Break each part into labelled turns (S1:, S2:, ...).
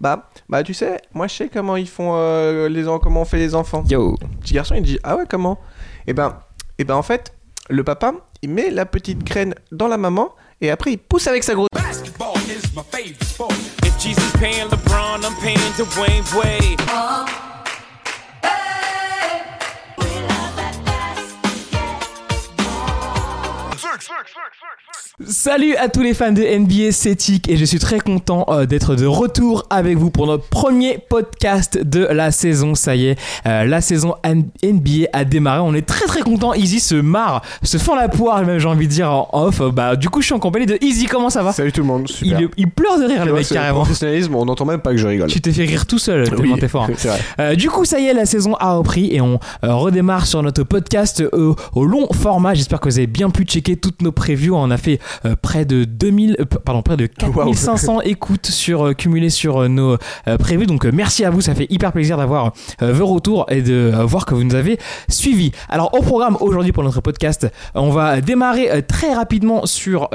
S1: Bah, bah tu sais, moi je sais comment ils font euh, les en- comment on fait les enfants.
S2: Yo.
S1: Le petit garçon il dit ah ouais comment? Et ben et ben en fait le papa il met la petite graine dans la maman et après il pousse avec sa grosse.
S2: Salut à tous les fans de NBA Cétique et je suis très content euh, d'être de retour avec vous pour notre premier podcast de la saison. Ça y est, euh, la saison N- NBA a démarré. On est très très content. Easy se marre, se fend la poire, même j'ai envie de dire en off. Bah du coup je suis en compagnie de Easy. Comment ça va?
S1: Salut tout le monde, super.
S2: il, il pleure de rire le mec
S1: c'est le
S2: carrément.
S1: Professionnalisme, on n'entend même pas que je rigole.
S2: Tu t'es fait rire tout seul tellement
S1: Oui,
S2: t'es fort. hein.
S1: c'est.
S2: Euh, du coup, ça y est, la saison a repris et on redémarre sur notre podcast au long format. J'espère que vous avez bien pu checker toutes nos previews. On a fait euh, près de 2000, euh, pardon, près de 4500 écoutes sur euh, cumulées sur euh, nos previews. Donc merci à vous, ça fait hyper plaisir d'avoir vos retours et de voir que vous nous avez suivis. Alors au programme aujourd'hui pour notre podcast, on va démarrer très rapidement sur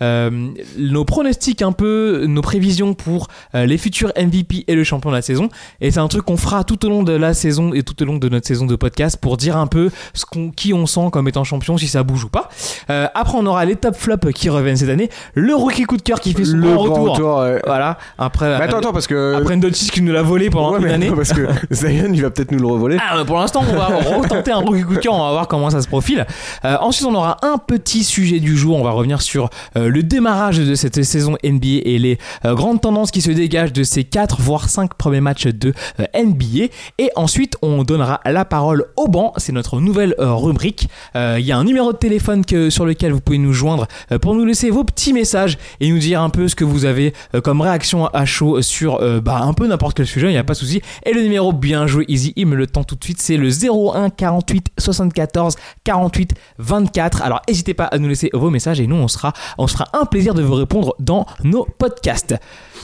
S2: nos pronostics un peu, nos prévisions pour les futurs MVP et le champion de la saison. Et c'est un truc qu'on fera tout au long de la saison et tout au long de notre saison de podcast pour dire un peu ce qu'on, qui on sent comme étant champion, si ça bouge ou pas. Euh, après, on aura les top flops qui reviennent cette année, le rookie coup de cœur qui fait son
S1: Le
S2: grand retour.
S1: retour, ouais.
S2: Voilà. Après,
S1: Mais attends,
S2: euh,
S1: attends, parce que.
S2: après Doncic qui nous l'a volé pendant
S1: Ouais,
S2: une
S1: mais
S2: année.
S1: non, parce que Zion, il va peut-être nous le revoler.
S2: Ah, mais pour l'instant, on va retenter un rookie coup de cœur, on va voir comment ça se profile. Euh, ensuite, on aura un petit sujet du jour. On va revenir sur euh, le démarrage de cette saison NBA et les euh, grandes tendances qui se dégagent de ces 4 voire 5 premiers matchs de euh, NBA. Et ensuite, on donnera la parole au banc. C'est notre nouvelle euh, rubrique. Euh, Il y a un numéro de téléphone que, sur lequel vous pouvez nous joindre euh, pour nous laisser vos petits messages et nous dire un peu ce que vous avez euh, comme réaction à chaud sur euh, bah, un peu n'importe quel sujet. Il n'y a pas de souci. Et le numéro bien joué, Easy, il me le tend tout de suite. C'est le 01 48 74 48 24. Alors n'hésitez pas à nous laisser vos messages et nous on sera, on se un plaisir de vous répondre dans nos podcasts.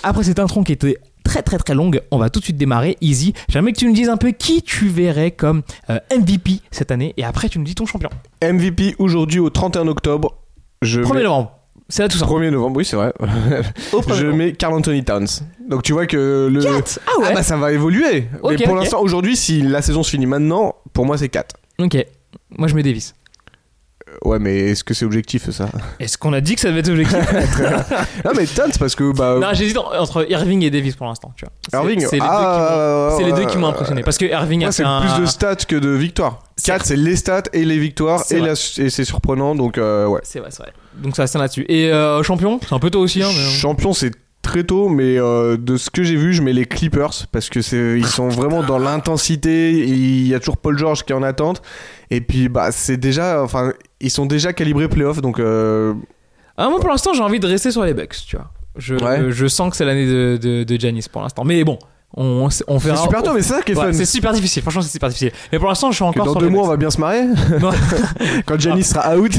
S2: Après cette intro qui était très très très longue, on va tout de suite démarrer. Easy, j'aimerais que tu nous dises un peu qui tu verrais comme euh, MVP cette année et après tu nous dis ton champion.
S1: MVP aujourd'hui au 31 octobre. Je
S2: 1er
S1: mets-
S2: novembre, c'est là tout ça.
S1: 1er novembre, oui, c'est vrai. Je mets Carl Anthony Towns. Donc tu vois que le.
S2: Quatre Ah ouais
S1: Ah bah ça va évoluer. Mais pour l'instant, aujourd'hui, si la saison se finit maintenant, pour moi c'est 4.
S2: Ok, moi je mets Davis.
S1: Ouais, mais est-ce que c'est objectif ça?
S2: Est-ce qu'on a dit que ça devait être objectif?
S1: Non, mais Towns parce que. Bah,
S2: Non, j'hésite en- entre Irving et Davis pour l'instant. Tu vois.
S1: Irving,
S2: c'est les,
S1: ah,
S2: deux qui m'ont- c'est les deux qui m'ont
S1: ouais,
S2: impressionné. Parce que Irving
S1: Moi,
S2: a fait un.
S1: plus de stats que de victoires.
S2: C'est
S1: 4, c'est les stats et les victoires et,
S2: vrai.
S1: la- et c'est surprenant donc euh, ouais.
S2: C'est vrai, c'est vrai. Donc ça reste là-dessus. Et euh, champion, c'est un peu tôt aussi. Hein, mais-
S1: Champion, c'est très tôt, mais euh, de ce que j'ai vu, je mets les Clippers parce que c'est ils sont vraiment dans l'intensité. Il y a toujours Paul George qui est en attente. Et puis bah c'est déjà, enfin ils sont déjà calibrés playoff donc. euh,
S2: Ah, moi pour l'instant, j'ai envie de rester sur les Bucks, tu vois. Je,
S1: Ouais.
S2: euh, je sens que c'est l'année de, de, de Giannis pour l'instant. Mais bon, on, on
S1: C'est
S2: verra.
S1: super tôt, mais c'est ça qui est
S2: Ouais,
S1: fun.
S2: c'est super difficile, franchement, c'est super difficile. Mais pour l'instant, je suis
S1: Que
S2: encore
S1: dans
S2: sur
S1: deux mois, on va bien se marrer quand Giannis sera out.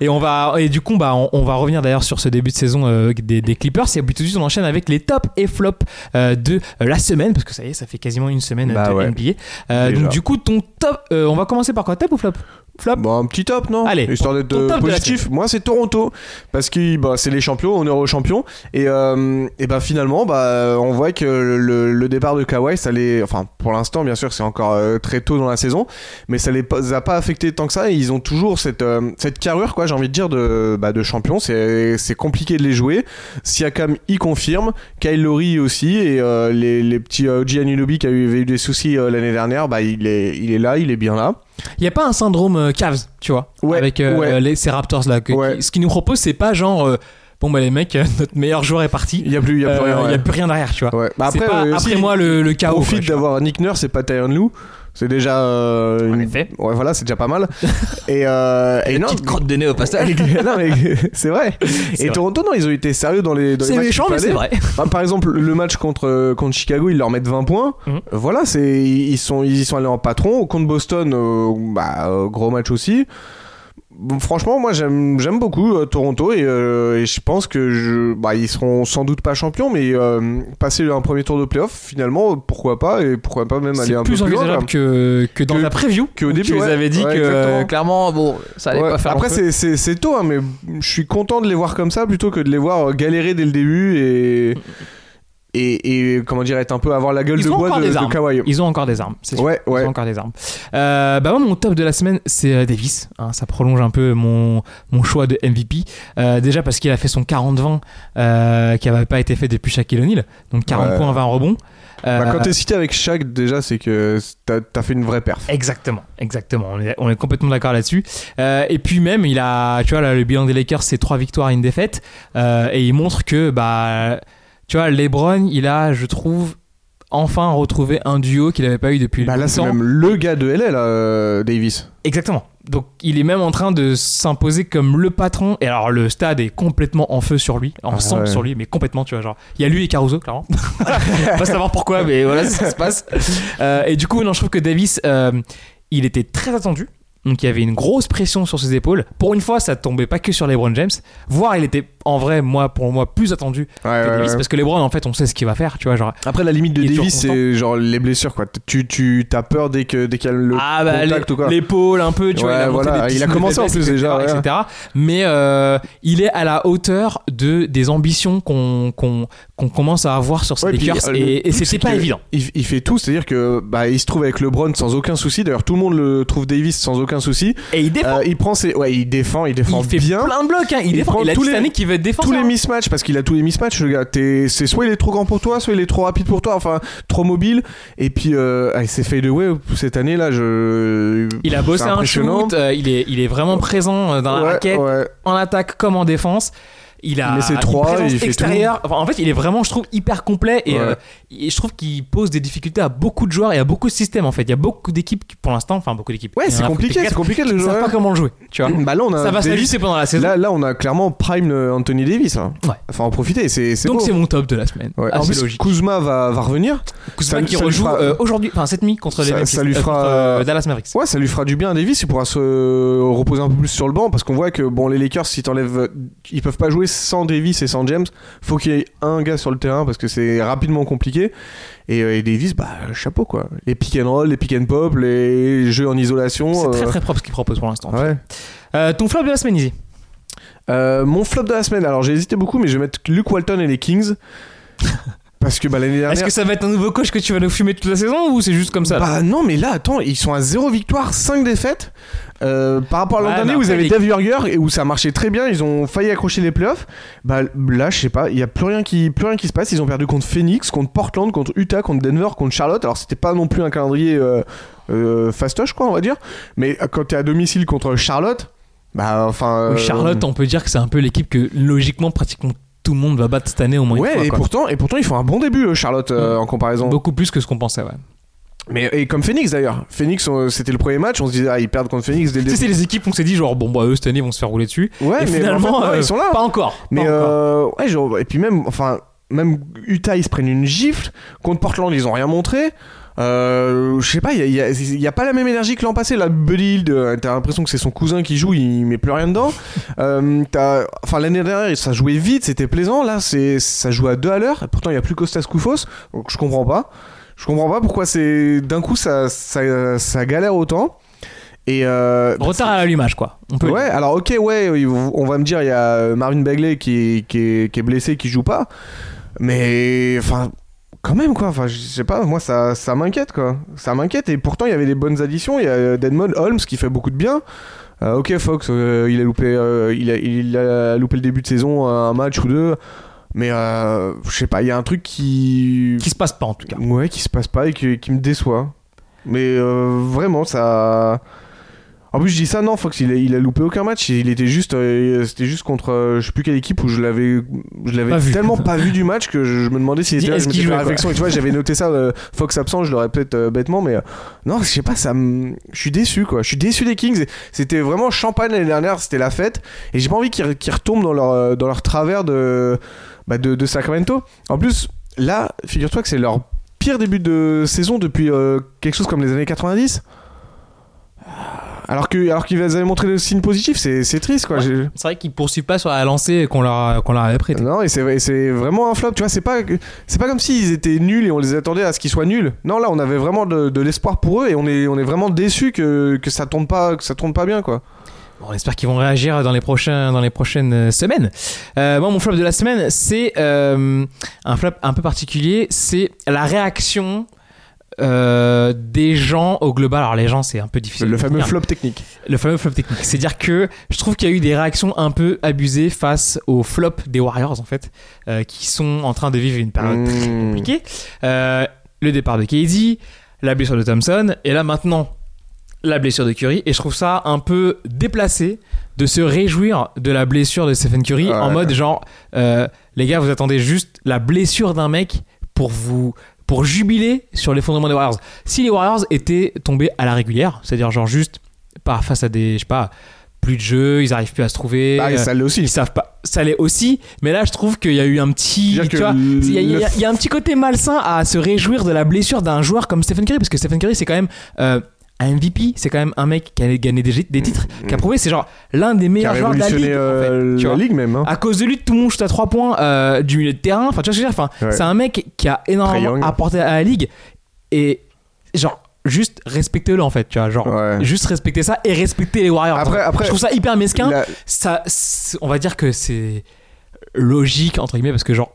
S2: Et on va et du coup bah on, on va revenir d'ailleurs sur ce début de saison euh, des, des Clippers et tout de suite on enchaîne avec les tops et flops euh, de euh, la semaine parce que ça y est ça fait quasiment une semaine
S1: Bah
S2: de
S1: ouais.
S2: NBA. Euh, donc du coup ton top euh, on va commencer par quoi? Top ou flop? Flop
S1: Bon, un petit top, non
S2: Allez,
S1: Histoire d'être euh, positif. Moi, c'est Toronto. Parce que bah, c'est les champions, on est euro champion. Et, euh, et ben finalement, bah, on voit que le, le départ de Kawhi, ça les. Enfin, pour l'instant, bien sûr, c'est encore euh, très tôt dans la saison. Mais ça les a pas affecté tant que ça. Et ils ont toujours cette, euh, cette carrure, quoi, j'ai envie de dire, de, bah, de champion. C'est c'est compliqué de les jouer. Siakam y confirme. Kyle Lowry aussi. Et euh, les, les petits euh, OG Anunoby qui avait eu des soucis l'année dernière, bah, il, est, il est là, il est bien là.
S2: Il y a pas un syndrome euh, Cavs tu vois
S1: Ouais,
S2: avec euh,
S1: ouais.
S2: les, ces Raptors là que-
S1: Ouais.
S2: qui- ce qu'ils nous proposent c'est pas genre euh, bon bah les mecs notre meilleur joueur est parti
S1: Il y a plus, il y a plus
S2: Euh,
S1: rien.
S2: il y
S1: ouais.
S2: a plus rien derrière tu vois
S1: Ouais. Bah
S2: C'est
S1: après,
S2: pas,
S1: euh,
S2: après
S1: si,
S2: moi le, le chaos tu vois.
S1: d'avoir Nick Nurse et pas Tyron Lou. C'est déjà. euh,
S2: En
S1: une-
S2: effet.
S1: Ouais, voilà, c'est déjà pas mal. et, euh, et non.
S2: petite crotte de nez au passage
S1: non, mais c'est vrai. Et
S2: vrai.
S1: Toronto, non, ils ont été sérieux dans les. dans
S2: c'est méchant mais c'est vrai
S1: Bah, par exemple, le match contre, contre Chicago, ils leur mettent 20 points.
S2: Mhm.
S1: Voilà, c'est ils sont, ils y sont allés en patron. Contre Boston, euh, bah, euh, gros match aussi. Franchement, moi j'aime j'aime beaucoup euh, Toronto et, euh, et je pense que je, bah, ils seront sans doute pas champions, mais euh, passer un premier tour de playoff, finalement, pourquoi pas et pourquoi pas même aller un peu plus loin.
S2: que, que dans
S1: Que-
S2: la preview
S1: qu'au
S2: où
S1: début,
S2: tu les
S1: ouais.
S2: avais dit
S1: Ouais,
S2: que clairement bon ça allait
S1: Ouais,
S2: pas faire
S1: Après, c'est- c'est c'est tôt, hein, mais je suis content de les voir comme ça plutôt que de les voir galérer dès le début et. Et, et comment dire être un peu avoir la gueule
S2: Ils
S1: de bois de, de. Kawhi.
S2: Ils ont encore des armes, c'est sûr.
S1: Ouais,
S2: Ils
S1: ouais.
S2: ont encore des armes. Euh, bah moi, mon top de la semaine, c'est euh, Davis. hein. ça prolonge un peu mon, mon choix de MVP. Euh, déjà parce qu'il a fait son 40-20 euh, qui n'avait pas été fait depuis Shaquille O'Neal. Donc 40
S1: Ouais.
S2: points, 20 rebonds.
S1: Bah, quand t'es cité avec Shaq, déjà, c'est que t'as as fait une vraie perf.
S2: Exactement, exactement. On est, on est complètement d'accord là-dessus. Et puis même, il a, tu vois, là, le bilan des Lakers, c'est trois victoires et une défaite. Et il montre que, bah, tu vois, LeBron, il a, je trouve, enfin retrouvé un duo qu'il n'avait pas eu depuis
S1: Bah là, c'est
S2: longtemps.
S1: même le gars de LA, là, euh, Davis.
S2: Exactement. Donc il est même en train de s'imposer comme le patron. Et alors le stade est complètement en feu sur lui, en
S1: Ah
S2: sang
S1: ouais.
S2: sur lui, mais complètement, tu vois, genre il y a lui et Caruso, clairement. Pas savoir pourquoi, mais voilà, c'est ce qui se passe. Euh, et du coup, non, je trouve que Davis, euh, il était très attendu. Donc il y avait une grosse pression sur ses épaules. Pour une fois, ça tombait pas que sur LeBron James. Voire il était en vrai, moi, pour moi, plus attendu
S1: Ouais,
S2: que Davis
S1: ouais.
S2: parce que LeBron, en fait, on sait ce qu'il va faire, tu vois, genre.
S1: Après, la limite de Davis, c'est genre les blessures, quoi. Tu, tu t'as peur dès que dès qu'il y a le
S2: ah bah
S1: contact ou quoi.
S2: l'épaule un peu tu vois il a,
S1: voilà, il commencé en plus
S2: etc.,
S1: déjà,
S2: etc. mais euh, il est à la hauteur de des ambitions qu'on qu'on qu'on commence à avoir sur
S1: puis,
S2: Lakers
S1: euh,
S2: et, et c'était
S1: c'est
S2: pas évident
S1: Il, il fait tout, c'est-à-dire que bah, il se trouve avec LeBron sans aucun souci. D'ailleurs, tout le monde le trouve Davis sans aucun souci.
S2: et il défend
S1: Euh, il prend ses, ouais, il défend, il défend
S2: il fait
S1: bien.
S2: plein de blocs hein. il,
S1: Il
S2: défend
S1: prend
S2: il a
S1: tous les-
S2: cette année qu'il veut défenseur
S1: tous les mismatchs parce qu'il a tous les mismatchs le gars T'es- c'est soit il est trop grand pour toi soit il est trop rapide pour toi enfin trop mobile et puis euh, avec ses fade away cette année là je
S2: il a bossé un shoot euh, il est il est vraiment présent euh, dans la
S1: Ouais,
S2: raquette
S1: ouais.
S2: en attaque comme en défense il a
S1: ses trois, il fait
S2: extérieure. Enfin, en fait, il est vraiment, je trouve, hyper complet et,
S1: Ouais.
S2: euh, et je trouve qu'il pose des difficultés à beaucoup de joueurs et à beaucoup de systèmes. En fait, il y a beaucoup d'équipes qui, pour l'instant, enfin beaucoup d'équipes.
S1: ouais c'est compliqué c'est compliqué de le
S2: ne savent
S1: jouer
S2: pas comment le jouer. Tu vois.
S1: bah là on a
S2: Ça va s'ajuster pendant la saison.
S1: là là on a clairement prime euh, Anthony Davis.
S2: Ouais.
S1: enfin en profiter c'est
S2: Donc c'est mon top de la semaine.
S1: Ouais.
S2: Ah,
S1: en plus
S2: logique.
S1: Kuzma va, va revenir
S2: Kuzma
S1: ça-
S2: qui
S1: ça
S2: rejoue
S1: fera-
S2: euh, aujourd'hui, enfin cette nuit contre les
S1: Ça-
S2: Memphis,
S1: ça lui fera-
S2: contre, euh, Dallas Mavericks.
S1: Ouais, ça lui fera du bien à Davis, il pourra se reposer un peu plus sur le banc parce qu'on voit que bon les Lakers si t'enlèves ils peuvent pas jouer sans Davis et sans James, faut qu'il y ait un gars sur le terrain parce que c'est rapidement compliqué et, euh, et Davis bah chapeau quoi. Les pick and roll, les pick and pop, les jeux en isolation
S2: C'est très
S1: euh,
S2: très propre ce qu'il propose pour l'instant.
S1: Ouais.
S2: Euh, ton flop de la semaine, Izzy
S1: Euh, mon flop de la semaine, alors j'ai hésité beaucoup mais je vais mettre Luke Walton et les Kings parce que bah, l'année dernière
S2: Est-ce que ça va être un nouveau coach que tu vas nous fumer toute la saison ou c'est juste comme ça
S1: Bah non, mais là, attends, ils sont à 0 victoire, 5 défaites. Euh, par rapport à l'an
S2: Ouais,
S1: dernier, vous avez
S2: les-
S1: Dave Burger et où ça marchait très bien, ils ont failli accrocher les playoffs. Bah là, je sais pas, il y a plus rien qui, plus rien qui se passe. Ils ont perdu contre Phoenix, contre Portland, contre Utah, contre Denver, contre Charlotte. Alors c'était pas non plus un calendrier euh, euh, fastoche, quoi, on va dire. Mais euh, quand t'es à domicile contre Charlotte, bah enfin. euh,
S2: Charlotte, on peut dire que c'est un peu l'équipe que logiquement pratiquement tout le monde va battre cette année au moins
S1: Ouais,
S2: une fois.
S1: et
S2: quoi.
S1: pourtant, et pourtant, ils font un bon début, euh, Charlotte, euh, en comparaison.
S2: Beaucoup plus que ce qu'on pensait, ouais.
S1: Mais et comme Phoenix d'ailleurs. Phoenix, c'était le premier match, on se disait, ah, ils perdent contre Phoenix dès le début.
S2: c'est les équipes, on s'est dit genre bon bah eux cette année ils vont se faire rouler dessus.
S1: Ouais,
S2: et
S1: mais
S2: finalement
S1: en fait, non,
S2: euh,
S1: ils sont là.
S2: Pas encore. pas
S1: Mais
S2: encore.
S1: euh, ouais, genre, et puis même, enfin, même Utah, ils se prennent une gifle. Contre Portland, ils ont rien montré. Euh, je sais pas, il y a, y y pas la même énergie que l'an passé. Là, Buddy euh, t'as l'impression que c'est son cousin qui joue, il met plus rien dedans. Euh, enfin, l'année dernière, ça jouait vite, c'était plaisant. Là, c'est, ça joue à deux à l'heure. Pourtant, il y a plus Costas Koufos. Donc, je comprends pas. Je comprends pas pourquoi c'est d'un coup ça, ça, ça galère autant. Et euh,
S2: Retard à l'allumage quoi. On peut.
S1: Ouais, alors ok, ouais, on va me dire, il y a Marvin Bagley qui est, qui, est, qui est blessé, qui joue pas. Mais, enfin, quand même, quoi. Enfin, je sais pas, moi, ça, ça m'inquiète, quoi. Ça m'inquiète. Et pourtant, il y avait des bonnes additions. Il y a Deadmond Holmes qui fait beaucoup de bien. Euh, ok, Fox, euh, il, a loupé, euh, il, a, il a loupé le début de saison, un match ou deux. Mais, euh, je sais pas, il y a un truc qui.
S2: Qui se passe pas en tout cas.
S1: Ouais, qui se passe pas et qui, qui me déçoit. Mais euh, vraiment, ça. En plus, je dis ça, non, Fox, il a, il a loupé aucun match. Il était juste, euh, c'était juste contre, euh, je sais plus quelle équipe où je l'avais, je l'avais tellement pas vu du match que je, je me demandais s'il
S2: Dis,
S1: était là. Je
S2: qu'il
S1: m'étais fait la
S2: jouait, quoi
S1: réflexion. Et tu vois, j'avais noté ça, euh, Fox absent, je l'aurais peut-être euh, bêtement, mais non, je sais pas, ça je suis déçu, quoi. Je suis déçu des Kings. C'était vraiment champagne l'année dernière, c'était la fête, et j'ai pas envie qu'ils, retombent dans leur, dans leur travers de, bah, de, de Sacramento. En plus, là, figure-toi que c'est leur pire début de saison depuis quelque chose comme les années 90. Alors que alors qu'ils avaient montré le signe positif, c'est c'est triste quoi.
S2: Ouais.
S1: J'ai-
S2: C'est vrai qu'ils poursuivent pas sur la lancée qu'on leur qu'on leur avait prêté.
S1: Non, et c'est et c'est vraiment un flop. Tu vois, c'est pas c'est pas comme s'ils étaient nuls et on les attendait à ce qu'ils soient nuls. Non, là, on avait vraiment de, de l'espoir pour eux et on est on est vraiment déçus que, que ça tourne pas que ça tourne pas bien quoi.
S2: On espère qu'ils vont réagir dans les, prochains, dans les prochaines euh, semaines. Euh, moi, mon flop de la semaine, c'est euh, un flop un peu particulier. C'est la réaction euh, des gens au global. Alors, les gens, c'est un peu difficile.
S1: Le fameux flop technique.
S2: Le fameux flop technique. C'est-à-dire que je trouve qu'il y a eu des réactions un peu abusées face au flop des Warriors, en fait, euh, qui sont en train de vivre une période très
S1: Mmh.
S2: compliquée. Euh, le départ de KD, la blessure de Thompson, et là maintenant, la blessure de Curry. Et je trouve ça un peu déplacé de se réjouir de la blessure de Stephen Curry en mode genre, les gars, vous attendez juste la blessure d'un mec pour vous pour jubiler sur l'effondrement des Warriors. Si les Warriors étaient tombés à la régulière, c'est-à-dire genre juste pas face à des, je sais pas, plus de jeux, ils arrivent plus à se trouver.
S1: Ah,
S2: euh,
S1: ça l'est aussi.
S2: ils savent pas. Ça l'est aussi, mais là je trouve qu'il y a eu un petit. Tu vois, il y, a- y a un petit côté malsain à se réjouir de la blessure d'un joueur comme Stephen Curry, parce que Stephen Curry c'est quand même euh, un MVP, c'est quand même un mec qui a gagné des, des titres, qui a prouvé c'est genre l'un des meilleurs joueurs de la ligue.
S1: révolutionné
S2: en
S1: euh,
S2: fait, tu
S1: la
S2: vois.
S1: ligue même. hein.
S2: À cause de lui, tout le monde shoot à 3 points euh, du milieu de terrain. Enfin, tu vois ce que je veux dire enfin,
S1: Ouais.
S2: C'est un mec qui a énormément apporté à la ligue. Et genre, juste respectez-le en fait. Tu vois, genre,
S1: Ouais.
S2: juste respectez ça et respectez les Warriors.
S1: Après- après-
S2: je trouve ça hyper mesquin
S1: La-
S2: ça, on va dire que c'est logique entre guillemets parce que genre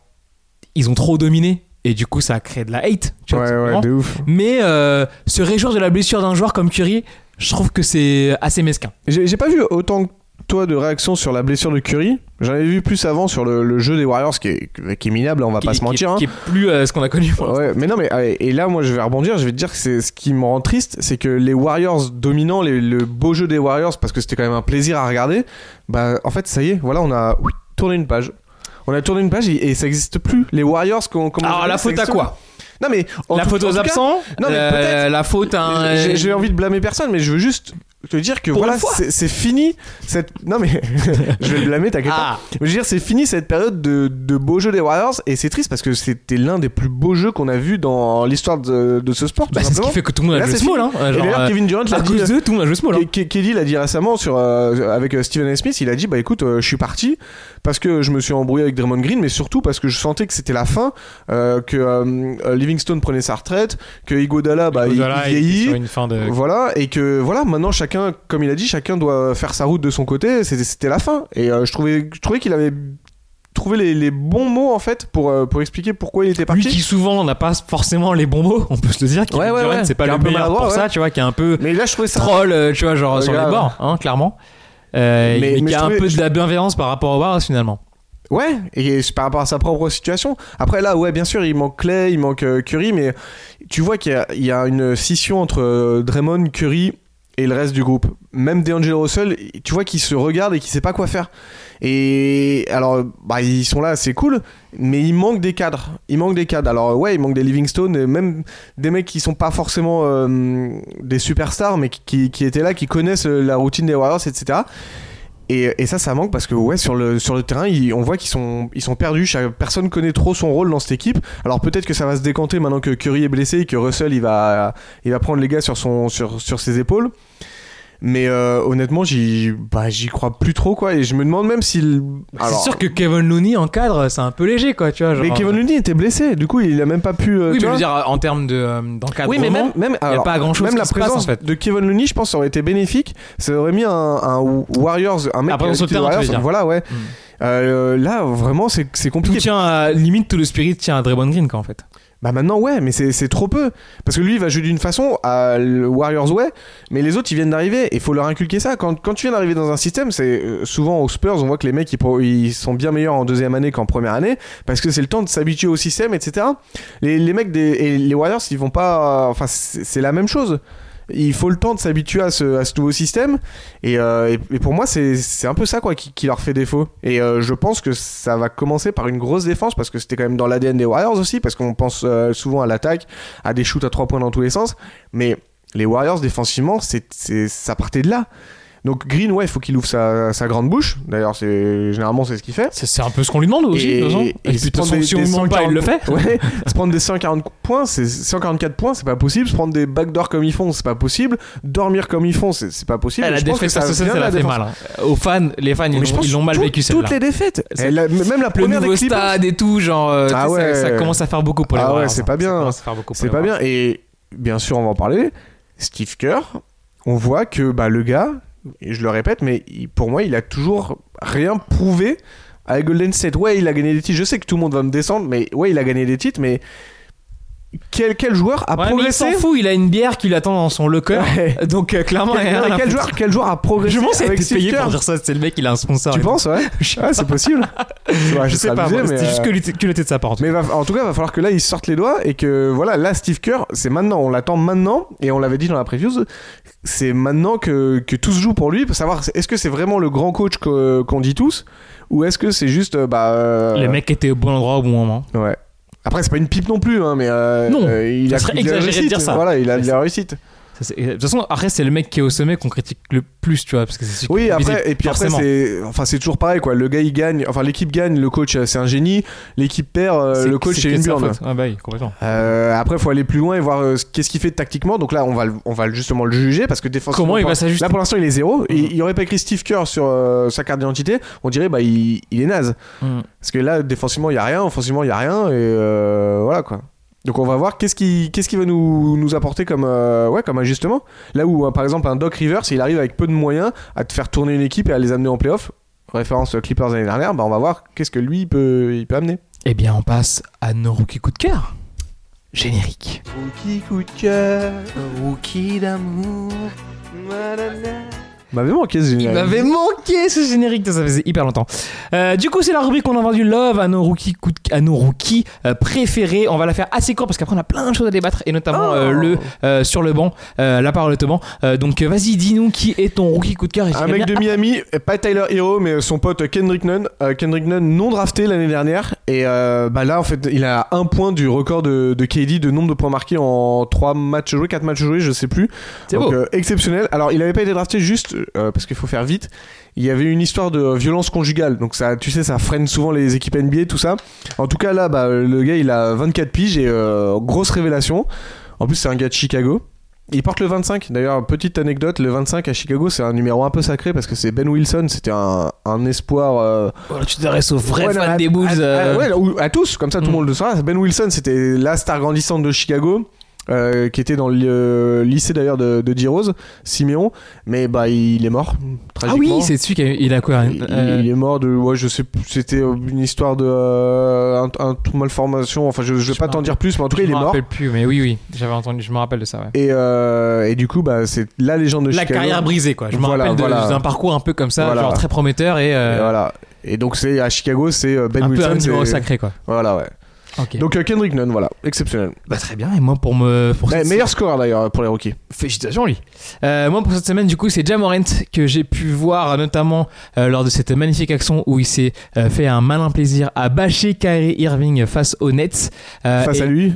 S2: ils ont trop dominé et du coup ça a créé de la hate. Tu vois,
S1: Ouais, ouais, de ouf.
S2: Mais euh, se réjouir de la blessure d'un joueur comme Curry, je trouve que c'est assez mesquin.
S1: J'ai pas vu autant que toi de réactions sur la blessure de Curry. J'en avais vu plus avant sur le, le jeu des Warriors qui est, qui est minable, on va
S2: Qui-
S1: pas se mentir. hein.
S2: Qui, est plus euh, ce qu'on a connu. pour.
S1: Ouais, mais non, mais et là, moi, je vais rebondir. Je vais te dire que c'est ce qui me rend triste, c'est que les Warriors dominants, les- le beau jeu des Warriors, parce que c'était quand même un plaisir à regarder. Bah, en fait, ça y est, voilà, on a tourné une page. On a tourné une page et, et ça existe plus. Les Warriors, qu'on comme
S2: Alors la faute à quoi.
S1: Non, mais en
S2: La
S1: tout-
S2: faute aux absents
S1: non, mais
S2: euh,
S1: peut-être.
S2: La faute à un.
S1: J'ai envie de blâmer personne, mais je veux juste te dire que
S2: Pour
S1: voilà, c'est fini cette. Non, mais je vais le blâmer, t'inquiète pas.
S2: Ah,
S1: Je veux dire, c'est fini cette période de, de beaux jeux des Warriors et c'est triste parce que c'était l'un des plus beaux jeux qu'on a vu dans l'histoire de, de ce sport.
S2: bah, c'est ce qui fait que tout le monde
S1: Et
S2: a
S1: là,
S2: joué small. Hein,
S1: Et
S2: genre,
S1: d'ailleurs,
S2: euh,
S1: Kevin Durant l'a
S2: à
S1: dit.
S2: d'eux, tout le monde a joué small. hein.
S1: Ke- Ke- Kelly l'a dit récemment sur, euh, avec euh, Stephen A. Smith, il a dit bah écoute, euh, je suis parti parce que je me suis embrouillé avec Draymond Green, mais surtout parce que je sentais que c'était la fin, euh, que euh, euh, Livingstone prenait sa retraite, que Iguodala bah, il il vieillit,
S2: une fin de.
S1: voilà, et que voilà, maintenant chacun, comme il a dit, chacun doit faire sa route de son côté. C'était, la fin. Et euh, je trouvais, je trouvais qu'il avait trouvé les, les bons mots en fait pour, euh, pour expliquer pourquoi il était
S2: Lui
S1: parti.
S2: qui souvent n'a pas forcément les bons mots, on peut se le dire.
S1: Ouais, ouais, ouais.
S2: C'est pas
S1: Qui est
S2: le
S1: un peu
S2: meilleur pour ça, tu vois, qui est un peu
S1: Mais là, je trouvais ça.
S2: troll, euh, tu vois, genre sur les bords, hein, clairement.
S1: Mais-
S2: mais
S1: mais
S2: qui a un peu de la bienveillance par rapport aux Warriors finalement.
S1: Ouais, et par rapport à sa propre situation. Après, là, ouais, bien sûr, il manque Clay, il manque Curry, mais tu vois qu'il y y a une scission entre Draymond, Curry et le reste du groupe. Même DeAngelo Russell, tu vois qu'il se regarde et qu'il sait pas quoi faire. Et alors, bah, ils sont là, c'est cool, mais il manque des cadres. Il manque des cadres. Alors, ouais, il manque des Livingstone, et même des mecs qui sont pas forcément euh, des superstars, mais qui, étaient là, qui connaissent la routine des Warriors, etc. Et, et ça, ça manque parce que ouais, sur le, sur le terrain, ils- on voit qu'ils sont, ils sont perdus. Chaque- Personne connaît trop son rôle dans cette équipe. Alors peut-être que ça va se décanter maintenant que Curry est blessé et que Russell il va, il va prendre les gars sur, son, sur, sur ses épaules. Mais euh, honnêtement, j'y, bah, j'y crois plus trop quoi. Et je me demande même s'il.
S2: C'est sûr que Kevin Looney en cadre, c'est un peu léger, quoi, tu vois. Genre,
S1: mais Kevin Looney était blessé. Du coup, il a même pas pu. euh,
S2: Oui,
S1: tu
S2: mais je veux dire, en termes de, euh, d'encadrement.
S1: Oui, mais même, même
S2: a pas grand-chose
S1: même
S2: qui
S1: la
S2: passe,
S1: présence
S2: en fait.
S1: de Kevin Looney, je pense, ça aurait été bénéfique. Ça aurait mis un, un Warriors, un mec
S2: présence
S1: qui
S2: terrain, dire.
S1: Voilà, ouais.
S2: Mm.
S1: Euh, là, vraiment, c'est
S2: tout
S1: compliqué.
S2: tient à, limite tout le spirit tient à Draymond Green, quoi, en fait.
S1: Bah maintenant ouais, mais c'est trop peu. Parce que lui il va jouer d'une façon, à Warriors ouais, mais les autres ils viennent d'arriver et faut leur inculquer ça. Quand, quand tu viens d'arriver dans un système, c'est euh, souvent aux Spurs, on voit que les mecs ils, ils sont bien meilleurs en deuxième année qu'en première année, parce que c'est le temps de s'habituer au système, etc. Les, les mecs des, et les Warriors ils vont pas... Enfin c'est la même chose. Il faut le temps de s'habituer à ce, nouveau système. Et, euh, pour moi c'est un peu ça quoi qui, leur fait défaut. Et euh, je pense que ça va commencer par une grosse défense parce que c'était quand même dans l'ADN des Warriors aussi parce qu'on pense euh, souvent à l'attaque à des shoots à trois points dans tous les sens. Mais les Warriors défensivement c'est- ça partait de là donc Green ouais il faut qu'il ouvre sa, sa grande bouche d'ailleurs c'est généralement c'est ce qu'il fait
S2: C'est, un peu ce qu'on lui demande aussi,
S1: et,
S2: de façon.
S1: et
S2: Et
S1: se
S2: puis, de toute
S1: prendre
S2: façon,
S1: des-
S2: si on
S1: des
S2: lui demande pas, il le fait.
S1: 140 Ouais, se prendre des 140 points, c'est 144 points, c'est pas possible. Se prendre des backdoors comme ils font, c'est pas possible. Dormir comme ils font, c'est pas possible.
S2: Eh, la défaite
S1: ça de
S2: elle
S1: la
S2: fait mal. hein. Aux fans, les fans, ils, l'ont- mal
S1: tout-
S2: vécu celle-là.
S1: Toutes les défaites.
S2: C'est-
S1: Elle a- même la première des
S2: stade et tout, genre, euh,
S1: Ah
S2: ça-
S1: ouais.
S2: ça, commence à faire beaucoup pour les
S1: Ah ouais, c'est pas bien.
S2: Ça
S1: C'est pas bien. Et bien sûr, on va en parler. Steve Kerr, on voit que bah, le gars, et je le répète, mais pour moi, il a toujours rien prouvé avec Golden State. Ouais, il a gagné des titres. Je sais que tout le monde va me descendre, mais ouais, il a gagné des titres, mais quel, quel joueur a
S2: Ouais, mais il
S1: progressé
S2: s'en fout, il a une bière qui l'attend dans son locker.
S1: Ouais.
S2: Donc euh, clairement, il y a
S1: quel,
S2: rien à
S1: quel joueur, quel joueur a progressé
S2: Je pense qu'il a été
S1: Steve
S2: payé pour dire ça. C'est le mec, il a un sponsor.
S1: Tu penses, ouais Ouais, c'est possible. Ouais,
S2: Je sais pas,
S1: abusé, mais,
S2: c'était juste
S1: euh,
S2: culotté de sa part. en tout
S1: Mais va- en tout cas, il va falloir que là, il sorte les doigts et que voilà, là, Steve Kerr, c'est maintenant. On l'attend maintenant et on l'avait dit dans la preview. C'est maintenant que, que tout se joue pour lui. Pour savoir, est-ce que c'est vraiment le grand coach qu'on dit tous ou est-ce que c'est juste. euh, Bah, euh,
S2: cas. Le mec était au bon endroit au bon moment.
S1: Ouais. Après, c'est pas une pipe non plus, hein, mais. euh,
S2: Non,
S1: euh, il
S2: ça
S1: a
S2: serait exagéré de
S1: réussite,
S2: dire ça.
S1: Voilà, il a de la réussite.
S2: De toute façon, après, c'est le mec qui est au sommet qu'on critique le plus, tu vois, parce que c'est
S1: Oui, après, et puis
S2: forcément.
S1: après, c'est, enfin, toujours pareil, quoi. Le gars, il gagne, enfin, l'équipe gagne, le coach, euh, c'est un génie. L'équipe perd, euh, le coach, c'est une
S2: sa
S1: burne.
S2: Ah bah oui, complètement.
S1: Euh, après, faut aller plus loin et voir euh, ce- qu'est-ce qu'il fait tactiquement. Donc là, on va, on va justement le juger parce que défensivement.
S2: Comment il va s'ajuster
S1: Là, pour l'instant, il est zéro. Et il y aurait pas écrit Steve Kerr sur euh, sa carte d'identité. On dirait, bah, il, il est naze.
S2: Mm.
S1: Parce que là, défensivement, il y a rien. Offensivement, il y a rien. Et voilà, quoi. Donc on va voir qu'est-ce qui, qu'est-ce qui va nous, nous apporter comme, euh, ouais, comme ajustement. Là où, euh, par exemple, un Doc Rivers, il arrive avec peu de moyens à te faire tourner une équipe et à les amener en playoff, référence aux Clippers l'année dernière, bah on va voir qu'est-ce que lui il peut, il peut amener.
S2: Eh bien, on passe à nos rookies coup de cœur. Générique.
S1: Rookie coup de cœur, rookie d'amour. M'avait manqué ce
S2: Il
S1: générique.
S2: m'avait manqué ce générique, ça faisait hyper longtemps. Euh, du coup, c'est la rubrique qu'on a vendu love à nos rookies, à nos rookies euh, préférés. On va la faire assez court parce qu'après on a plein de choses à débattre et notamment
S1: Oh.
S2: euh, le euh, sur le banc, la parole est au banc. Donc vas-y, dis-nous qui est ton rookie coup de cœur.
S1: Un mec de Miami, pas Tyler Hero, mais son pote Kendrick Nunn. Kendrick Nunn non drafté l'année dernière. Et bah là, en fait, il a un point du record de, de KD de nombre de points marqués en 3 matchs joués, 4 matchs joués, je sais plus.
S2: C'est
S1: Donc
S2: beau.
S1: exceptionnel. Alors, il avait pas été drafté juste euh, parce qu'il faut faire vite. Il y avait une histoire de violence conjugale. Donc ça, tu sais, ça freine souvent les équipes NBA, tout ça. En tout cas, là, bah, le gars, il a 24 piges et euh, grosse révélation. En plus, c'est un gars de Chicago. Il porte le 25. D'ailleurs, petite anecdote, le 25 à Chicago, c'est un numéro un peu sacré parce que c'est Ben Wilson. C'était un, un espoir. euh,
S2: Voilà, tu t'adresses aux vrais
S1: Ouais,
S2: fans
S1: à-
S2: des Bulls.
S1: à- à-
S2: euh,
S1: ouais, ou- à tous, comme ça tout le
S2: Mm.
S1: monde le saura. Ben Wilson, c'était la star grandissante de Chicago. Euh, qui était dans le euh, lycée d'ailleurs de, de D-Rose, Siméon, mais bah il est mort
S2: Ah oui, c'est celui qui a, il a quoi
S1: il,
S2: euh,
S1: il est mort de ouais je sais c'était une histoire de euh, un, un malformation enfin je, je vais
S2: Je
S1: pas
S2: me
S1: t'en dire plus mais en tout cas
S2: je
S1: il est
S2: me
S1: mort
S2: rappelle plus, mais oui, oui, j'avais entendu, je me rappelle de ça. Ouais.
S1: et, et du coup bah c'est la légende de
S2: La
S1: Chicago
S2: carrière brisée, quoi. Je me
S1: Voilà,
S2: rappelle
S1: voilà.
S2: d'un parcours un peu comme ça,
S1: Voilà.
S2: genre très prometteur et,
S1: Et voilà et donc c'est à Chicago c'est Ben
S2: un peu
S1: Wilson
S2: un numéro
S1: c'est-
S2: sacré, quoi.
S1: voilà ouais Donc euh, Kendrick Nunn voilà exceptionnel
S2: Bah, très bien. Et moi, pour me. Pour cette-
S1: meilleur score d'ailleurs pour les rookies
S2: Félicitations, lui. Euh, moi, pour cette semaine, du coup, c'est Jamorant que j'ai pu voir, notamment euh, lors de cette magnifique action où il s'est euh, fait un malin plaisir à bâcher Kyrie Irving face aux Nets. Euh,
S1: face
S2: et
S1: à lui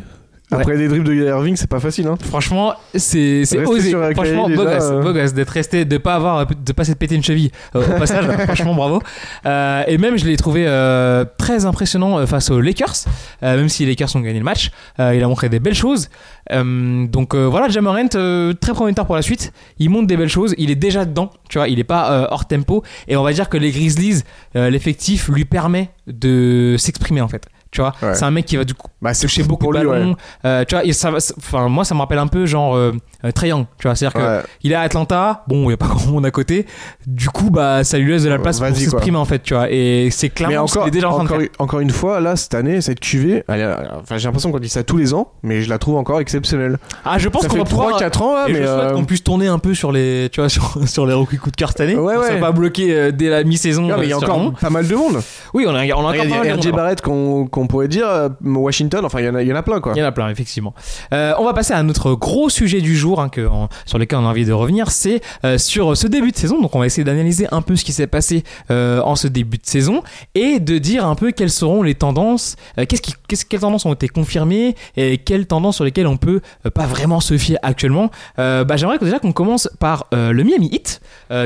S2: Ouais.
S1: après des dribbles de Irving c'est pas facile hein
S2: Franchement, c'est osé. Franchement, beau gosse, d'être resté, de pas avoir, de pas s'être pété une cheville euh, au passage. franchement, bravo. Euh, et même, je l'ai trouvé euh, très impressionnant euh, face aux Lakers, euh, même si les Lakers ont gagné le match. Euh, il a montré des belles choses. Euh, donc euh, voilà, Jamorant, euh, très prometteur pour la suite. Il montre des belles choses. Il est déjà dedans, tu vois. Il est pas euh, hors tempo. Et on va dire que les Grizzlies, euh, l'effectif lui permet de s'exprimer en fait. Tu vois,
S1: Ouais.
S2: c'est un mec qui va du coup
S1: bah
S2: toucher beaucoup de
S1: ouais.
S2: ballons. Euh, tu vois, et ça, va- ça- enfin moi ça me rappelle un peu genre euh, euh, tu vois, c'est-à-dire que
S1: Ouais.
S2: il est à Atlanta, bon, il y a pas grand monde à côté. Du coup, bah ça lui laisse de la place pour s'exprimer en fait, tu vois. Et c'est clairement ce
S1: encore,
S2: est déjà en train de
S1: encore,
S2: faire.
S1: encore une fois, là, cette année, cette QV, enfin, j'ai l'impression qu'on dit ça tous les ans, mais je la trouve encore exceptionnelle.
S2: Ah, je pense
S1: ça
S2: qu'on va pouvoir
S1: 3-4 ans, là,
S2: et
S1: mais.
S2: je souhaite
S1: euh,
S2: qu'on puisse tourner un peu sur les, tu vois, sur, sur les rookies coup de cette année.
S1: Ouais, ouais.
S2: pas bloqué euh, dès la mi-saison.
S1: il y a encore pas mal de monde.
S2: Oui, on a, on a encore alors.
S1: Barrett qu'on qu'on pourrait dire, euh, Washington, enfin, il y, en a, il y en a plein, quoi.
S2: Il y en a plein, effectivement. Euh, on va passer à notre gros sujet du jour, hein, que, en- sur lequel on a envie de revenir, c'est euh, sur ce début de saison. Donc, on va essayer d'analyser un peu ce qui s'est passé euh, en ce début de saison et de dire un peu quelles seront les tendances, qu'est-ce qui, quelles tendances ont été confirmées et quelles tendances sur lesquelles on peut pas vraiment se fier actuellement. Bah, j'aimerais déjà qu'on commence par le Miami Heat,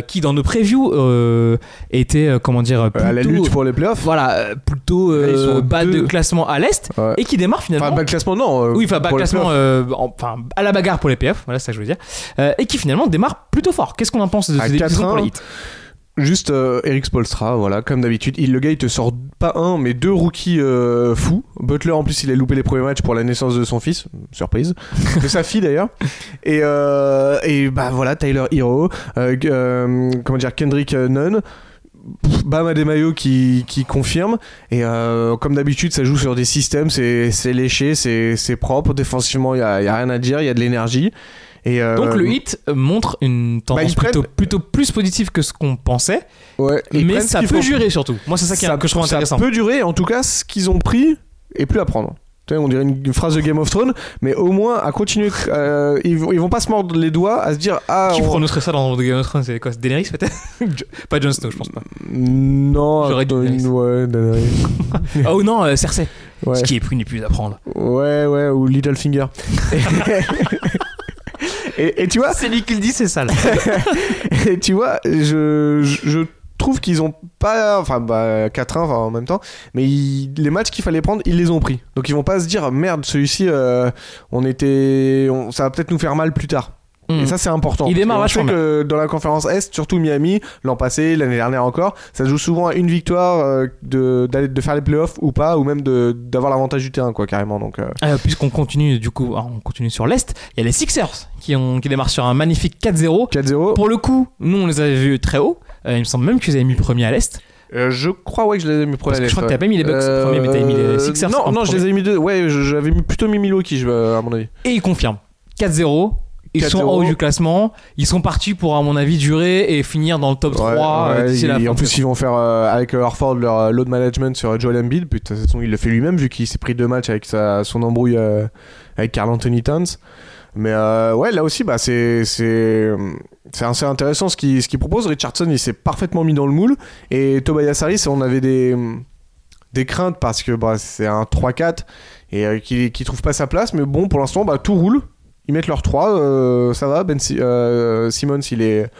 S2: qui dans nos previews était, comment dire,
S1: à la
S2: plutôt-
S1: lutte pour les playoffs.
S2: voilà, plutôt bas de classement à l'est
S1: Ouais.
S2: et qui démarre finalement.
S1: Enfin, de classement, non. euh,
S2: Oui, enfin, bas classement, euh, en- enfin, à la bagarre pour les PF, voilà c'est ça que je veux dire. Euh, et qui finalement démarre plutôt fort. Qu'est-ce qu'on en pense de
S1: À
S2: ce début de saison
S1: 4-1,
S2: pour les Heat
S1: Juste euh, Eric Spolstra, voilà, comme d'habitude. Il, le gars, il te sort pas un, mais deux rookies euh, fous. Butler, en plus, il a loupé les premiers matchs pour la naissance de son fils. Surprise. de sa fille, d'ailleurs. Et, euh, et bah voilà, Tyler Hero. comment dire, Kendrick Nunn. Bam Adebayo qui, qui confirme et euh, comme d'habitude ça joue sur des systèmes c'est c'est léché c'est c'est propre défensivement il y a, y a rien à dire il y a de l'énergie et euh,
S2: Donc le hit montre une tendance
S1: prennent-
S2: plutôt, plutôt plus positive que ce qu'on pensait,
S1: ouais,
S2: mais ça peut durer surtout. Moi c'est ça, qui, que je trouve
S1: ça
S2: intéressant.
S1: peut durer, en tout cas, ce qu'ils ont pris est plus à prendre. On dirait une, phrase de Game of Thrones, mais au moins à continuer. euh, ils, vont, ils vont pas se mordre les doigts à se dire Ah,
S2: Qui
S1: on-
S2: prononcerait ça dans Game of Thrones C'est quoi c'est Daenerys peut-être Pas Jon Snow, je pense pas.
S1: Non,
S2: J'aurais dit Daenerys.
S1: ouais, Daenerys.
S2: oh non, euh, Cersei.
S1: ouais.
S2: Ce qui est pris n'est plus à prendre.
S1: ouais, ouais, ou Littlefinger. et, et tu vois,
S2: C'est lui qui le dit, c'est sale.
S1: Et tu vois, je, je, je trouve qu'ils ont pas. Enfin, bah, 4-1 enfin, en même temps. Mais ils- les matchs qu'il fallait prendre, ils les ont pris. Donc ils vont pas se dire merde, celui-ci, euh, on était. on- ça va peut-être nous faire mal plus tard. Et ça, c'est important.
S2: Hmm. Il démarre vachement
S1: sait que dans la conférence Est, surtout Miami, l'an passé, l'année dernière encore, ça se joue souvent à une victoire euh, de, de faire les playoffs ou pas, ou même d'avoir l'avantage du terrain, quoi, carrément. Donc, euh,
S2: Euh, Puisqu'on continue, du coup, ah, on continue sur l'Est, il y a les Sixers qui, ont, qui démarrent sur un magnifique 4-0.
S1: 4-0.
S2: Pour le coup, nous on les avait vus très haut. Euh, il me semble même qu'ils avaient mis premier à l'Est.
S1: Euh, je crois ouais que je les ai mis pour
S2: Parce que je crois
S1: lettre,
S2: que t'as pas mis les Bucks
S1: Euh,
S2: premier, mais t'avais mis les Sixers.
S1: Non, non, je
S2: premier.
S1: les ai mis deux. Ouais, j'avais plutôt mis Milwaukee, à mon avis.
S2: Et ils confirment. 4-0. Ils sont
S1: 4-0.
S2: en haut du classement. Ils sont partis pour, à mon avis, durer et finir dans le top 3
S1: Ouais,
S2: euh,
S1: ouais,
S2: d'ici la
S1: et
S2: fin
S1: en plus, ils vont faire euh, avec euh, Harford leur euh, load management sur Joel Embiid. Puis, de toute façon, il le fait lui-même vu qu'il s'est pris deux matchs avec sa, son embrouille euh, avec Carl Anthony Towns. Mais euh, ouais, là aussi, bah, c'est c'est c'est intéressant ce qu'il ce propose. Richardson, il s'est parfaitement mis dans le moule. Et Tobias Harris, on avait des des craintes parce que bah, c'est un 3-4 et euh, qu'il trouve pas sa place. Mais bon, pour l'instant, bah, tout roule. Ils mettent leur 3, euh, ça va. Ben euh, Simmons, il est,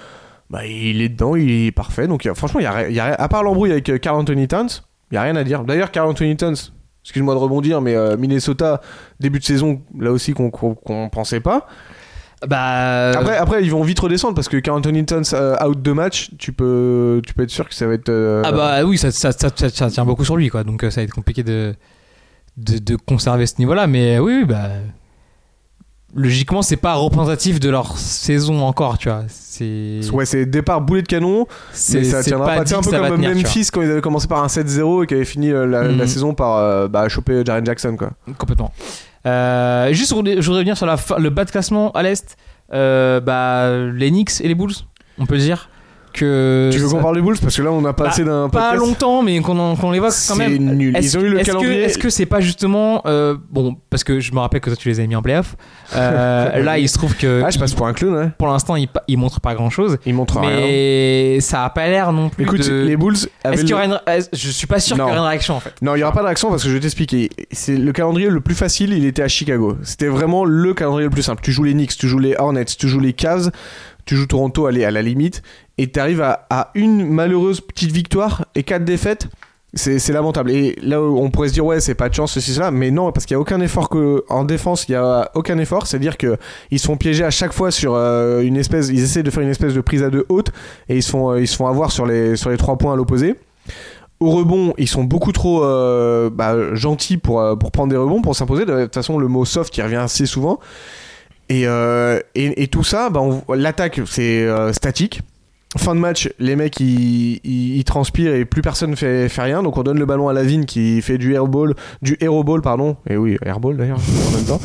S1: bah, il est dedans, il est parfait. Donc franchement, y a, y à part l'embrouille avec euh, Carl Anthony Towns, il y a rien à dire. D'ailleurs, Carl Anthony Towns, excuse-moi de rebondir, mais Minnesota, début de saison, là aussi qu'on qu'on pensait pas.
S2: Bah.
S1: Après, après, ils vont vite redescendre parce que Carl Anthony Towns euh, out de match, tu peux, tu peux être sûr que ça va être. euh,
S2: Ah bah oui, ça, ça, ça, tient beaucoup sur lui, quoi. Donc euh, ça va être compliqué de, de, de conserver ce niveau-là. Mais oui, oui, bah. Logiquement, c'est pas représentatif de leur saison encore, tu vois. C'est.
S1: Ouais, c'est départ boulet de canon, mais ça tiendra pas. C'est un peu comme
S2: tenir.
S1: Memphis quand ils avaient commencé par un 7-0 et qui avaient fini euh, la,
S2: Mhm.
S1: la saison par euh, bah, choper Jaren Jackson, quoi.
S2: Complètement. Euh, juste, je voudrais revenir sur le bas de classement à l'Est. Euh, bah, les Knicks et les Bulls, on peut dire que.
S1: Tu veux qu'on parle des Bulls? Parce que là on a passé d'un
S2: Pas longtemps, mais qu'on en- qu'on l'évoque quand
S1: C'est
S2: même.
S1: nul.
S2: Est-ce-
S1: Ils ont eu le
S2: que-
S1: calendrier.
S2: Est-ce que c'est pas justement. euh, bon, parce que je me rappelle que toi tu les as mis en playoff. Euh, là, il se trouve que.
S1: Ah, je passe pour un clown, ouais.
S2: Pour l'instant, ils il montrent pas grand chose.
S1: Ils montrent rien.
S2: Mais ça a pas l'air non plus.
S1: Écoute,
S2: de...
S1: les Bulls
S2: Est-ce qu'il y aura une... Je suis pas sûr qu'il y aura une réaction en fait.
S1: Non, il y aura pas d'accent parce que je vais t'expliquer. C'est le calendrier le plus facile, il était à Chicago. C'était vraiment le calendrier le plus simple. Tu joues les Knicks, tu joues les Hornets, tu joues les Cavs, tu joues Toronto, allez, à la limite, et t'arrives à, à une malheureuse petite victoire et quatre défaites. C'est lamentable. Et là, on pourrait se dire, ouais, c'est pas de chance, ceci, cela. Mais non, parce qu'il y a aucun effort en défense, il y a aucun effort. C'est-à-dire que ils se font piéger à chaque fois sur euh, une espèce, ils essaient de faire une espèce de prise à deux haute et ils se font, euh, ils se font avoir sur les, sur les trois points à l'opposé. Au rebond, ils sont beaucoup trop euh, bah, gentils pour, pour prendre des rebonds, pour s'imposer. De toute façon, le mot soft qui revient assez souvent. Et, euh, et, et tout ça, bah, l'attaque, c'est euh, statique. Fin de match, les mecs ils, ils, ils transpirent et plus personne fait, fait rien. Donc on donne le ballon à Lavigne qui fait du airball, du hero ball pardon. Et oui, airball d'ailleurs en même temps.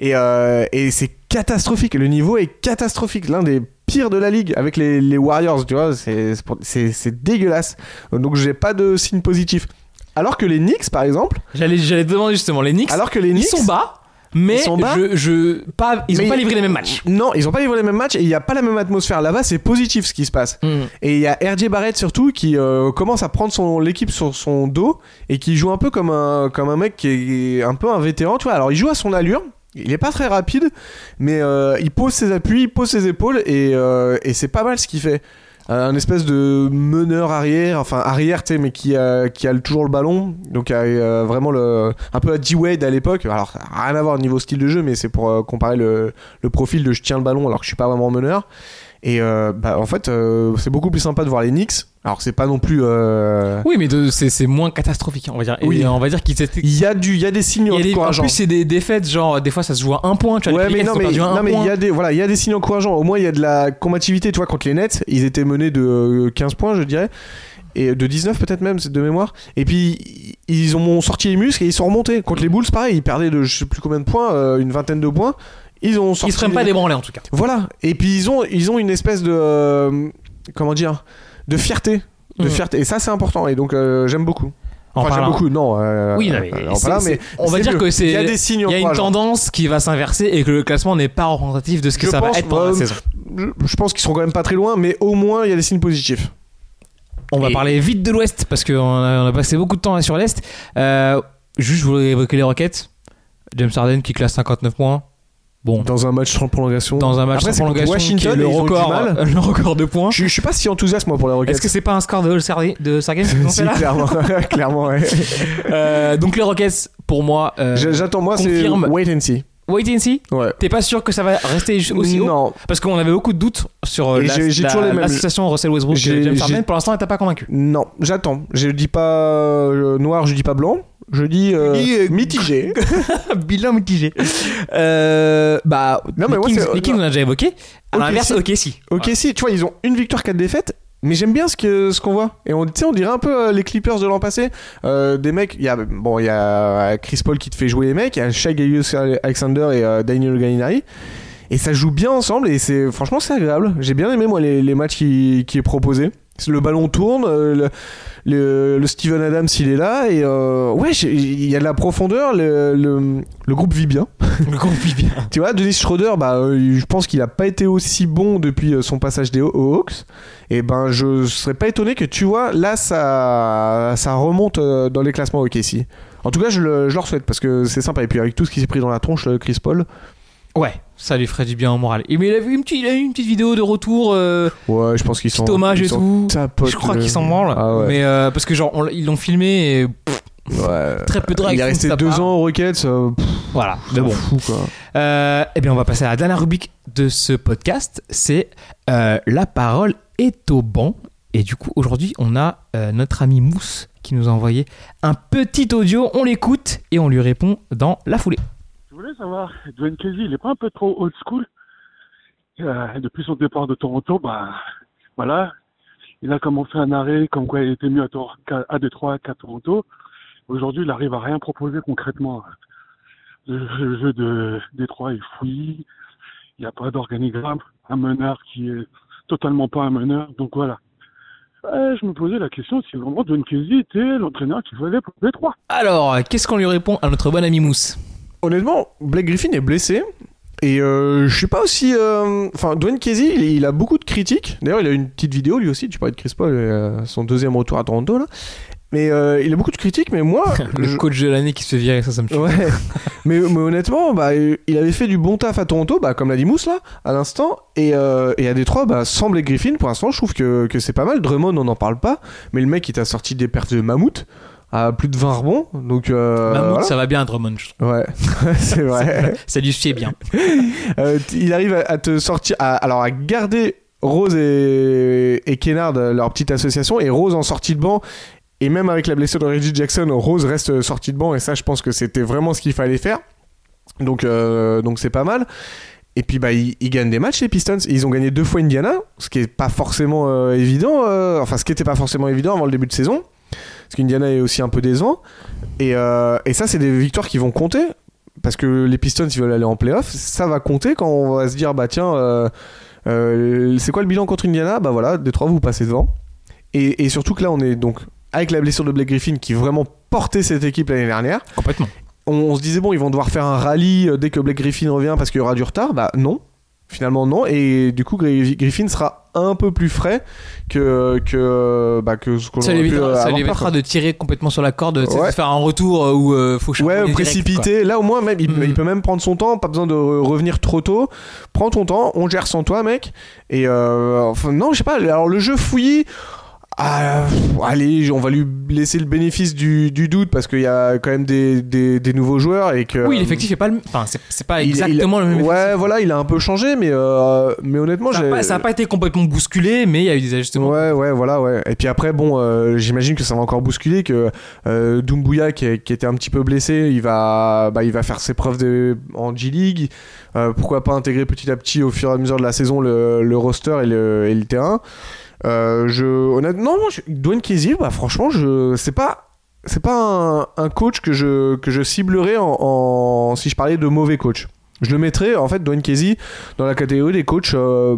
S1: Et, euh, et c'est catastrophique. Le niveau est catastrophique. L'un des pires de la ligue avec les, les Warriors, tu vois. C'est, dégueulasse. Donc j'ai pas de signe positif. Alors que les Knicks, par exemple,
S2: J'allais j'allais te demander justement les Knicks.
S1: alors que les
S2: ils
S1: Knicks
S2: sont bas, mais
S1: Ils
S2: je, je pas ils ont
S1: Mais-
S2: pas livré les mêmes matchs.
S1: Non, ils ont pas livré les mêmes matchs et il y a pas la même atmosphère là-bas. C'est positif ce qui se passe. Et il y a RJ Barrett surtout qui euh, commence à prendre son l'équipe sur son dos et qui joue un peu comme un comme un mec qui est un peu un vétéran, tu vois. Alors il joue à son allure. Il est pas très rapide, mais euh, il pose ses appuis, il pose ses épaules et, euh, et c'est pas mal ce qu'il fait. Un espèce de meneur arrière, enfin arrière, tu sais, mais qui a, qui a toujours le ballon. Donc, euh, vraiment le, un peu à D-Wade à l'époque. Alors, a rien à voir au niveau style de jeu, mais c'est pour euh, comparer le, le profil de je tiens le ballon alors que je suis pas vraiment meneur. Et euh, bah, en fait, euh, c'est beaucoup plus sympa de voir les Knicks. Alors, c'est pas non plus. euh,
S2: Oui, mais c'est moins catastrophique, on va dire. Et
S1: Oui.
S2: on va dire qu'ils étaient.
S1: Il y a du, il y a des signes
S2: a des- en
S1: encourageants.
S2: plus, c'est des défaites, genre, des fois, ça se joue à un point. Tu vois,
S1: Ouais, mais non, mais, non, mais il y a des, voilà, il y a des signes encourageants. Au moins, il y a de la combativité, tu vois, contre les Nets. Ils étaient menés de euh, 15 points, je dirais. Et de 19 peut-être même, c'est de mémoire. Et puis, ils ont sorti les muscles et ils sont remontés. Contre les Bulls, pareil, ils perdaient de je sais plus combien de points, euh, une vingtaine de points. Ils ont sorti.
S2: Ils se prennent pas débranler, en tout cas.
S1: Voilà. Et puis, ils ont, ils ont une espèce de. Comment dire De fierté. De
S2: Mhm.
S1: fierté. Et ça, c'est important. Et donc, euh, j'aime beaucoup.
S2: En
S1: Enfin, j'aime
S2: parlant-
S1: beaucoup, non. euh,
S2: Oui, non, mais
S1: euh, parlant,
S2: c'est-
S1: mais
S2: on va dire
S1: mieux.
S2: que c'est-
S1: Il y a des signes
S2: Il y a une tendance qui va s'inverser et que le classement n'est pas représentatif de ce que
S1: Je
S2: ça va être pendant la saison.
S1: Je, pense qu'ils seront quand même pas très loin, mais au moins, il y a des signes positifs.
S2: On va parler vite de l'Ouest parce qu'on a, on a passé beaucoup de temps sur l'Est. Euh, juste, je voulais évoquer les Rockets. James Harden qui classe 59 points. Bon,
S1: Dans un match sans prolongation.
S2: dans un match
S1: Après,
S2: sans prolongation qui est
S1: Washington,
S2: le record,
S1: mal.
S2: le record de points.
S1: Je, je suis pas si enthousiaste moi pour les Rockets.
S2: Est-ce que c'est pas un score de All-Star de
S1: si, clairement, clairement, ouais.
S2: Euh, Donc les Rockets, pour moi, euh,
S1: J'attends moi, c'est
S2: confirme.
S1: wait and see.
S2: wait and see.
S1: Ouais.
S2: T'es pas sûr que ça va rester aussi haut
S1: non,
S2: Parce qu'on avait beaucoup de doutes sur euh,
S1: Et
S2: la- la- l'association Russell Westbrook et James Harden. Pour l'instant, elle t'a pas convaincu.
S1: non, j'attends. Je dis pas euh, noir, je dis pas blanc. Je dis euh,
S2: dis, euh,
S1: mitigé.
S2: Bilan mitigé. Euh, bah,
S1: Non,
S2: les Kings, les Kings, on a déjà évoqué. À
S1: Ok,
S2: l'inverse,
S1: si.
S2: ok, si.
S1: Ok, si, tu vois, ils ont une victoire, quatre défaites. Mais j'aime bien ce que ce qu'on voit et on tu sais on dirait un peu les Clippers de l'an passé des mecs il y a bon il y a Chris Paul qui te fait jouer les mecs il y a Shai Alexander et Daniel Gallinari et ça joue bien ensemble et c'est franchement c'est agréable j'ai bien aimé moi les, les matchs qui, qui est proposé le ballon tourne euh, le, le, le Steven Adams il est là et euh, ouais il y a de la profondeur le, le, groupe vit bien
S2: Le groupe vit bien.
S1: tu vois, Dennis Schroeder, bah, euh, je pense qu'il a pas été aussi bon depuis son passage des Hawks. Et ben, je serais pas étonné que tu vois, là, ça, ça remonte dans les classements OKC. En tout cas, je, le, je leur souhaite parce que c'est sympa. Et puis avec tout ce qui s'est pris dans la tronche, Chris Paul.
S2: Ouais, ça lui ferait du bien au moral. Et mais il a vu une petite, il a eu une petite vidéo de retour, euh,
S1: Ouais, je pense qu'ils sont.
S2: hommage et tout.
S1: tapotes,
S2: Je crois
S1: euh.
S2: qu'ils s'en branlent.
S1: Ah ouais.
S2: Mais euh, parce que genre on ils l'ont filmé et pff,
S1: Ouais.
S2: très peu de
S1: Il est
S2: réactions de
S1: resté deux
S2: part.
S1: ans aux Rockets. pff,
S2: Voilà. Mais bon.
S1: fou quoi.
S2: Euh, eh bien, on va passer à la dernière rubrique de ce podcast. C'est euh, la parole est au banc. Et du coup, aujourd'hui, on a euh, notre ami Mousse qui nous a envoyé un petit audio. On l'écoute et on lui répond dans la foulée.
S3: Voulais savoir, Dwayne Casey, il est pas un peu trop old school? Euh, Depuis son départ de Toronto, bah voilà, il a commencé un arrêt comme quoi il était mieux à, Tor- à Détroit qu'à Toronto. Aujourd'hui, il arrive à rien proposer concrètement. Le, jeu de Détroit est fouillis, il n'y a pas d'organigramme, un meneur qui est totalement pas un meneur, donc voilà. Euh, je me posais la question si vraiment Dwayne Casey était l'entraîneur qu'il fallait pour Détroit.
S2: Alors, qu'est-ce qu'on lui répond à notre bon ami Mousse?
S1: Honnêtement, Blake Griffin est blessé. Et euh, je suis pas aussi. euh, Enfin, Dwayne Casey, il, il a beaucoup de critiques. D'ailleurs, il a une petite vidéo lui aussi. Tu parlais de Chris Paul, euh, son deuxième retour à Toronto là. Mais euh, il a beaucoup de critiques. Mais moi,
S2: Le
S1: je-
S2: coach de l'année qui se fait virer, ça, ça me tue.
S1: Ouais, mais, mais honnêtement, bah, il avait fait du bon taf à Toronto, bah, comme l'a dit Mousse là, à l'instant, et, euh, et à Détroit, bah, sans Blake Griffin, pour l'instant, je trouve que, que c'est pas mal. Drummond, on n'en parle pas, mais le mec, il t'a sorti des pertes de mammouth à plus de 20 rebonds, donc euh, voilà.
S2: ça va bien à Drummond, je trouve.
S1: Ouais, c'est vrai.
S2: Ça lui fait bien.
S1: Euh, il arrive à, à te sortir, à- alors à garder Rose et, et Kennard, euh, leur petite association, et Rose en sortie de banc. Et même avec la blessure de Reggie Jackson, Rose reste sortie de banc, et ça, je pense que c'était vraiment ce qu'il fallait faire. Donc, euh, donc c'est pas mal. Et puis, bah, ils, ils gagnent des matchs, les Pistons. Ils ont gagné deux fois Indiana, ce qui est pas forcément euh, évident. euh, enfin, ce qui était pas forcément évident avant le début de saison. Parce qu'Indiana est aussi un peu décevant. Et, euh, et ça, c'est des victoires qui vont compter. Parce que les Pistons, ils veulent aller en playoff. Ça va compter quand on va se dire, bah tiens, euh, euh, c'est quoi le bilan contre Indiana? Bah voilà, Détroit, vous passez devant. Et, et surtout que là, on est donc avec la blessure de Blake Griffin qui vraiment portait cette équipe l'année dernière.
S2: Complètement.
S1: On, on se disait, bon, ils vont devoir faire un rallye dès que Blake Griffin revient parce qu'il y aura du retard. Bah non, finalement non. Et du coup, Gri- Griffin sera un peu plus frais que que bah, que ce qu'on
S2: Ça
S1: aurait
S2: lui
S1: pu,
S2: évitera,
S1: euh,
S2: ça lui
S1: avoir,
S2: évitera
S1: quoi.
S2: de tirer complètement sur la corde, tu sais,
S1: Ouais.
S2: de faire un retour euh, où euh, faut
S1: Ouais,
S2: direct,
S1: précipité. Là, au moins, même, il,
S2: Mhm.
S1: il peut même prendre son temps, pas besoin de re- revenir trop tôt. Prends ton temps, on gère sans toi, mec. Et euh, enfin, non, je sais pas. Alors, le jeu fouillis. Ah, allez, on va lui laisser le bénéfice du, du doute parce qu'il y a quand même des, des, des nouveaux joueurs et que.
S2: Oui, l'effectif est pas le. Enfin, c'est pas
S1: il- il-
S2: exactement le même.
S1: Ouais,
S2: effectif.
S1: voilà, il a un peu changé, mais, euh, mais honnêtement,
S2: Ça a,
S1: j'ai.
S2: pas, ça a pas été complètement bousculé, mais il y a eu des ajustements.
S1: Ouais, ouais, voilà, ouais. Et puis après, bon, euh, j'imagine que ça va encore bousculer, que euh, Doumbouya, qui, est- qui était un petit peu blessé, il va, bah, il va faire ses preuves de, en G-League. Euh, pourquoi pas intégrer petit à petit, au fur et à mesure de la saison, le, le roster et le, et le terrain. Euh, je, honnêtement, je, Dwayne Casey, bah, franchement, je, c'est pas, c'est pas un, un coach que je, que je ciblerais en, en- si je parlais de mauvais coach. Je le mettrais, en fait, Dwayne Casey, dans la catégorie des coachs, euh,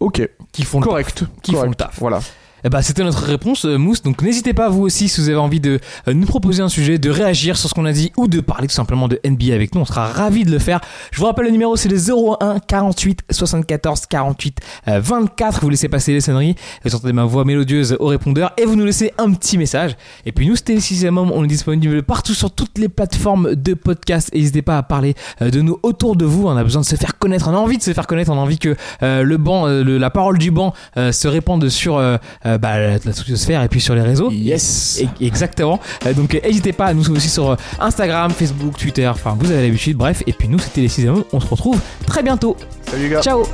S1: ok.
S2: Qui font le
S1: Correct.
S2: Qui font
S1: correct.
S2: le taf.
S1: Voilà.
S2: Eh ben, c'était notre réponse, euh, Mousse. Donc n'hésitez pas, vous aussi, si vous avez envie de euh, nous proposer un sujet, de réagir sur ce qu'on a dit ou de parler tout simplement de NBA avec nous. On sera ravis de le faire. Je vous rappelle le numéro, c'est le 01 48 74 48 euh, 24. Vous laissez passer les sonneries, vous entendez ma voix mélodieuse au répondeur et vous nous laissez un petit message. Et puis nous, c'était le sixième homme. On est disponible partout sur toutes les plateformes de podcast. N'hésitez pas à parler euh, de nous autour de vous. On a besoin de se faire connaître. On a envie de se faire connaître. On a envie que le banc, la parole du banc se répande sur euh, bah, la, sphère et puis sur les réseaux.
S1: Yes.
S2: Et- Exactement. Euh, Donc euh, n'hésitez pas à nous suivre aussi sur Instagram, Facebook, Twitter. Enfin, vous avez l'habitude. Bref. Et puis nous, c'était les 6 On se retrouve très bientôt.
S1: Salut les gars.
S2: Ciao.